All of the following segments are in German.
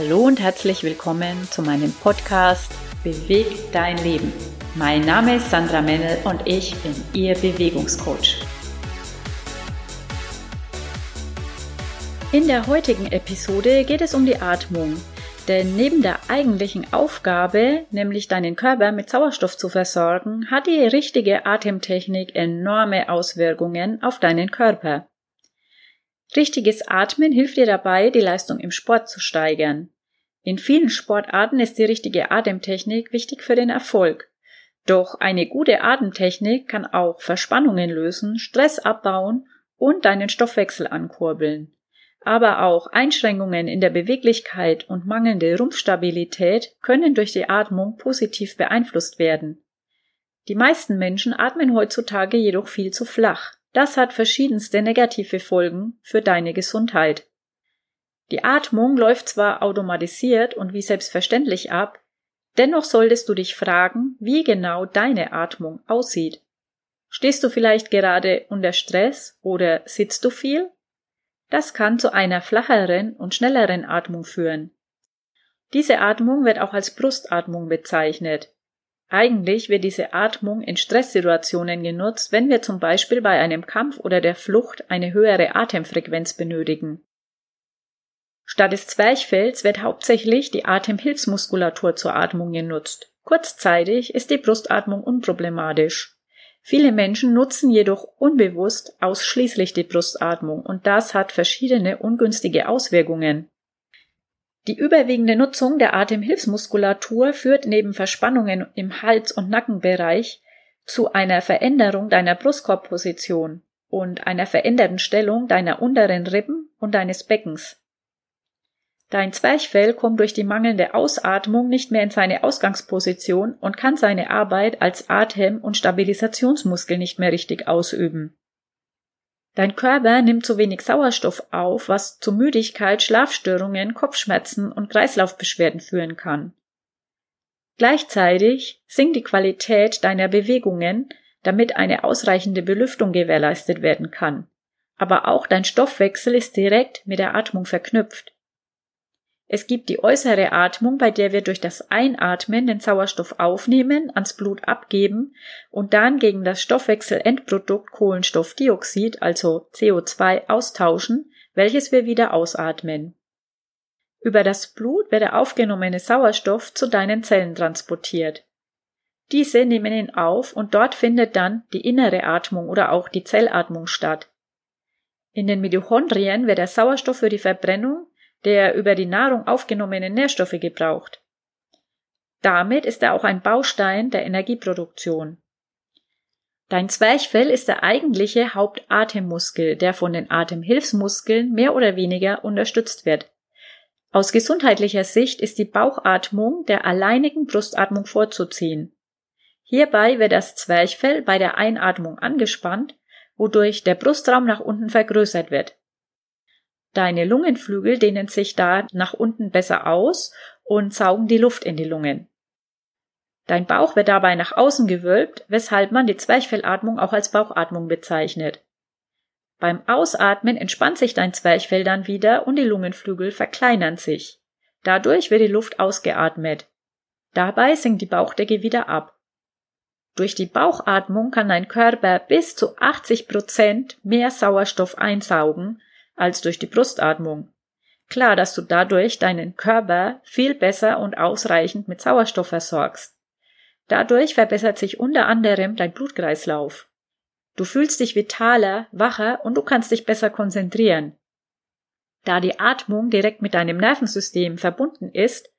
Hallo und herzlich willkommen zu meinem Podcast Beweg dein Leben. Mein Name ist Sandra Mennel und ich bin Ihr Bewegungscoach. In der heutigen Episode geht es um die Atmung. Denn neben der eigentlichen Aufgabe, nämlich deinen Körper mit Sauerstoff zu versorgen, hat die richtige Atemtechnik enorme Auswirkungen auf deinen Körper. Richtiges Atmen hilft dir dabei, die Leistung im Sport zu steigern. In vielen Sportarten ist die richtige Atemtechnik wichtig für den Erfolg. Doch eine gute Atemtechnik kann auch Verspannungen lösen, Stress abbauen und deinen Stoffwechsel ankurbeln. Aber auch Einschränkungen in der Beweglichkeit und mangelnde Rumpfstabilität können durch die Atmung positiv beeinflusst werden. Die meisten Menschen atmen heutzutage jedoch viel zu flach. Das hat verschiedenste negative Folgen für deine Gesundheit. Die Atmung läuft zwar automatisiert und wie selbstverständlich ab, dennoch solltest du dich fragen, wie genau deine Atmung aussieht. Stehst du vielleicht gerade unter Stress oder sitzt du viel? Das kann zu einer flacheren und schnelleren Atmung führen. Diese Atmung wird auch als Brustatmung bezeichnet. Eigentlich wird diese Atmung in Stresssituationen genutzt, wenn wir zum Beispiel bei einem Kampf oder der Flucht eine höhere Atemfrequenz benötigen. Statt des Zwerchfells wird hauptsächlich die Atemhilfsmuskulatur zur Atmung genutzt. Kurzzeitig ist die Brustatmung unproblematisch. Viele Menschen nutzen jedoch unbewusst ausschließlich die Brustatmung und das hat verschiedene ungünstige Auswirkungen. Die überwiegende Nutzung der Atemhilfsmuskulatur führt neben Verspannungen im Hals- und Nackenbereich zu einer Veränderung deiner Brustkorbposition und einer veränderten Stellung deiner unteren Rippen und deines Beckens. Dein Zwerchfell kommt durch die mangelnde Ausatmung nicht mehr in seine Ausgangsposition und kann seine Arbeit als Atem- und Stabilisationsmuskel nicht mehr richtig ausüben. Dein Körper nimmt zu wenig Sauerstoff auf, was zu Müdigkeit, Schlafstörungen, Kopfschmerzen und Kreislaufbeschwerden führen kann. Gleichzeitig sinkt die Qualität deiner Bewegungen, damit eine ausreichende Belüftung gewährleistet werden kann. Aber auch dein Stoffwechsel ist direkt mit der Atmung verknüpft. Es gibt die äußere Atmung, bei der wir durch das Einatmen den Sauerstoff aufnehmen, ans Blut abgeben und dann gegen das Stoffwechselendprodukt Kohlenstoffdioxid, also CO2, austauschen, welches wir wieder ausatmen. Über das Blut wird der aufgenommene Sauerstoff zu deinen Zellen transportiert. Diese nehmen ihn auf und dort findet dann die innere Atmung oder auch die Zellatmung statt. In den Mitochondrien wird der Sauerstoff für die Verbrennung der über die Nahrung aufgenommenen Nährstoffe gebraucht. Damit ist er auch ein Baustein der Energieproduktion. Dein Zwerchfell ist der eigentliche Hauptatemmuskel, der von den Atemhilfsmuskeln mehr oder weniger unterstützt wird. Aus gesundheitlicher Sicht ist die Bauchatmung der alleinigen Brustatmung vorzuziehen. Hierbei wird das Zwerchfell bei der Einatmung angespannt, wodurch der Brustraum nach unten vergrößert wird. Deine Lungenflügel dehnen sich da nach unten besser aus und saugen die Luft in die Lungen. Dein Bauch wird dabei nach außen gewölbt, weshalb man die Zwerchfellatmung auch als Bauchatmung bezeichnet. Beim Ausatmen entspannt sich dein Zwerchfell dann wieder und die Lungenflügel verkleinern sich. Dadurch wird die Luft ausgeatmet. Dabei sinkt die Bauchdecke wieder ab. Durch die Bauchatmung kann dein Körper bis zu 80 Prozent mehr Sauerstoff einsaugen, als durch die Brustatmung. Klar, dass du dadurch deinen Körper viel besser und ausreichend mit Sauerstoff versorgst. Dadurch verbessert sich unter anderem dein Blutkreislauf. Du fühlst dich vitaler, wacher und du kannst dich besser konzentrieren. Da die Atmung direkt mit deinem Nervensystem verbunden ist,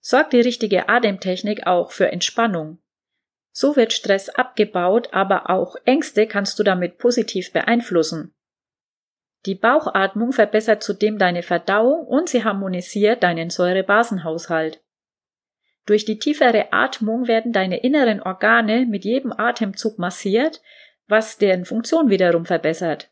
sorgt die richtige Atemtechnik auch für Entspannung. So wird Stress abgebaut, aber auch Ängste kannst du damit positiv beeinflussen. Die Bauchatmung verbessert zudem deine Verdauung und sie harmonisiert deinen Säurebasenhaushalt. Durch die tiefere Atmung werden deine inneren Organe mit jedem Atemzug massiert, was deren Funktion wiederum verbessert.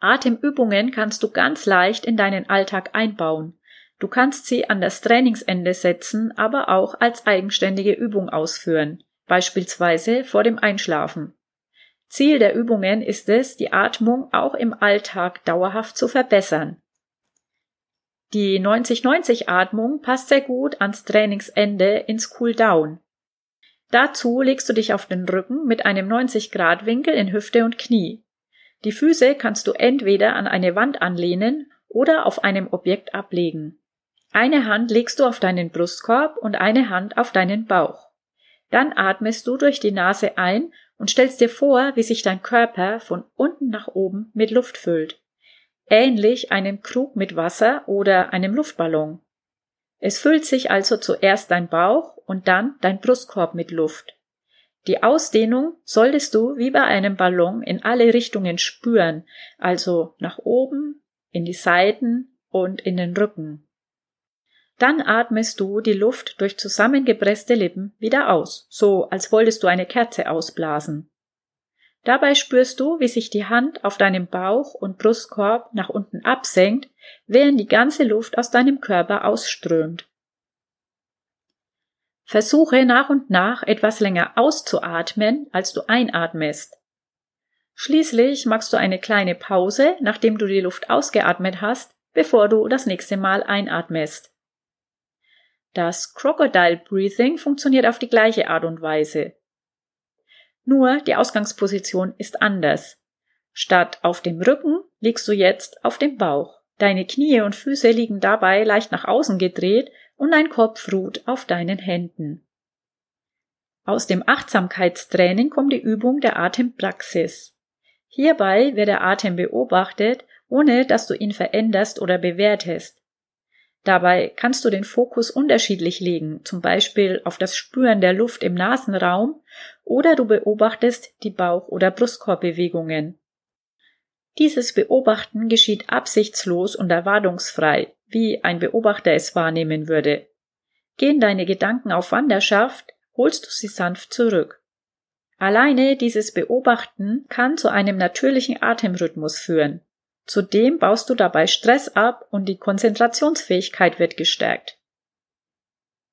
Atemübungen kannst du ganz leicht in deinen Alltag einbauen. Du kannst sie an das Trainingsende setzen, aber auch als eigenständige Übung ausführen, beispielsweise vor dem Einschlafen. Ziel der Übungen ist es, die Atmung auch im Alltag dauerhaft zu verbessern. Die 90-90-Atmung passt sehr gut ans Trainingsende ins Cool-Down. Dazu legst du dich auf den Rücken mit einem 90-Grad-Winkel in Hüfte und Knie. Die Füße kannst du entweder an eine Wand anlehnen oder auf einem Objekt ablegen. Eine Hand legst du auf deinen Brustkorb und eine Hand auf deinen Bauch. Dann atmest du durch die Nase ein und stellst dir vor, wie sich dein Körper von unten nach oben mit Luft füllt. Ähnlich einem Krug mit Wasser oder einem Luftballon. Es füllt sich also zuerst dein Bauch und dann dein Brustkorb mit Luft. Die Ausdehnung solltest du wie bei einem Ballon in alle Richtungen spüren, also nach oben, in die Seiten und in den Rücken. Dann atmest du die Luft durch zusammengepresste Lippen wieder aus, so als wolltest du eine Kerze ausblasen. Dabei spürst du, wie sich die Hand auf deinem Bauch und Brustkorb nach unten absenkt, während die ganze Luft aus deinem Körper ausströmt. Versuche nach und nach etwas länger auszuatmen, als du einatmest. Schließlich machst du eine kleine Pause, nachdem du die Luft ausgeatmet hast, bevor du das nächste Mal einatmest. Das Crocodile Breathing funktioniert auf die gleiche Art und Weise. Nur die Ausgangsposition ist anders. Statt auf dem Rücken liegst du jetzt auf dem Bauch. Deine Knie und Füße liegen dabei leicht nach außen gedreht und dein Kopf ruht auf deinen Händen. Aus dem Achtsamkeitstraining kommt die Übung der Atempraxis. Hierbei wird der Atem beobachtet, ohne dass du ihn veränderst oder bewertest. Dabei kannst du den Fokus unterschiedlich legen, zum Beispiel auf das Spüren der Luft im Nasenraum oder du beobachtest die Bauch- oder Brustkorbbewegungen. Dieses Beobachten geschieht absichtslos und erwartungsfrei, wie ein Beobachter es wahrnehmen würde. Gehen deine Gedanken auf Wanderschaft, holst du sie sanft zurück. Alleine dieses Beobachten kann zu einem natürlichen Atemrhythmus führen. Zudem baust du dabei Stress ab und die Konzentrationsfähigkeit wird gestärkt.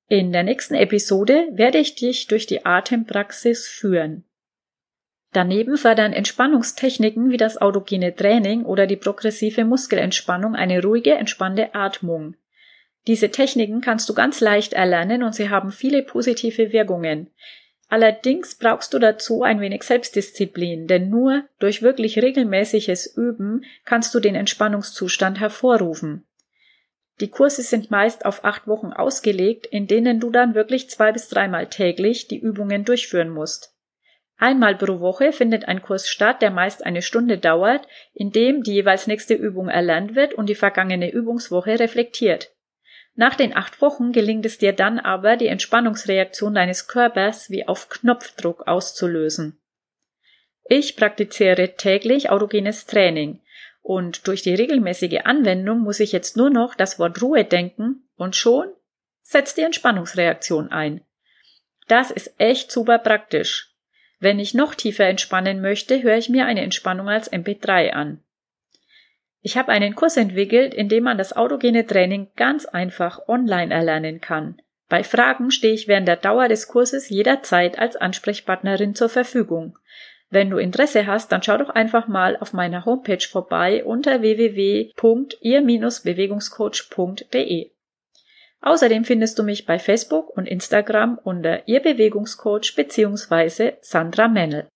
In der nächsten Episode werde ich dich durch die Atempraxis führen. Daneben fördern Entspannungstechniken wie das autogene Training oder die progressive Muskelentspannung eine ruhige, entspannte Atmung. Diese Techniken kannst du ganz leicht erlernen und sie haben viele positive Wirkungen. Allerdings brauchst du dazu ein wenig Selbstdisziplin, denn nur durch wirklich regelmäßiges Üben kannst du den Entspannungszustand hervorrufen. Die Kurse sind meist auf acht Wochen ausgelegt, in denen du dann wirklich zwei bis dreimal täglich die Übungen durchführen musst. Einmal pro Woche findet ein Kurs statt, der meist eine Stunde dauert, in dem die jeweils nächste Übung erlernt wird und die vergangene Übungswoche reflektiert. Nach den acht Wochen gelingt es dir dann aber, die Entspannungsreaktion deines Körpers wie auf Knopfdruck auszulösen. Ich praktiziere täglich autogenes Training und durch die regelmäßige Anwendung muss ich jetzt nur noch das Wort Ruhe denken und schon setzt die Entspannungsreaktion ein. Das ist echt super praktisch. Wenn ich noch tiefer entspannen möchte, höre ich mir eine Entspannung als MP3 an. Ich habe einen Kurs entwickelt, in dem man das autogene Training ganz einfach online erlernen kann. Bei Fragen stehe ich während der Dauer des Kurses jederzeit als Ansprechpartnerin zur Verfügung. Wenn du Interesse hast, dann schau doch einfach mal auf meiner Homepage vorbei unter www.ihr-bewegungscoach.de. Außerdem findest du mich bei Facebook und Instagram unter Ihr Bewegungscoach bzw. Sandra Mennel.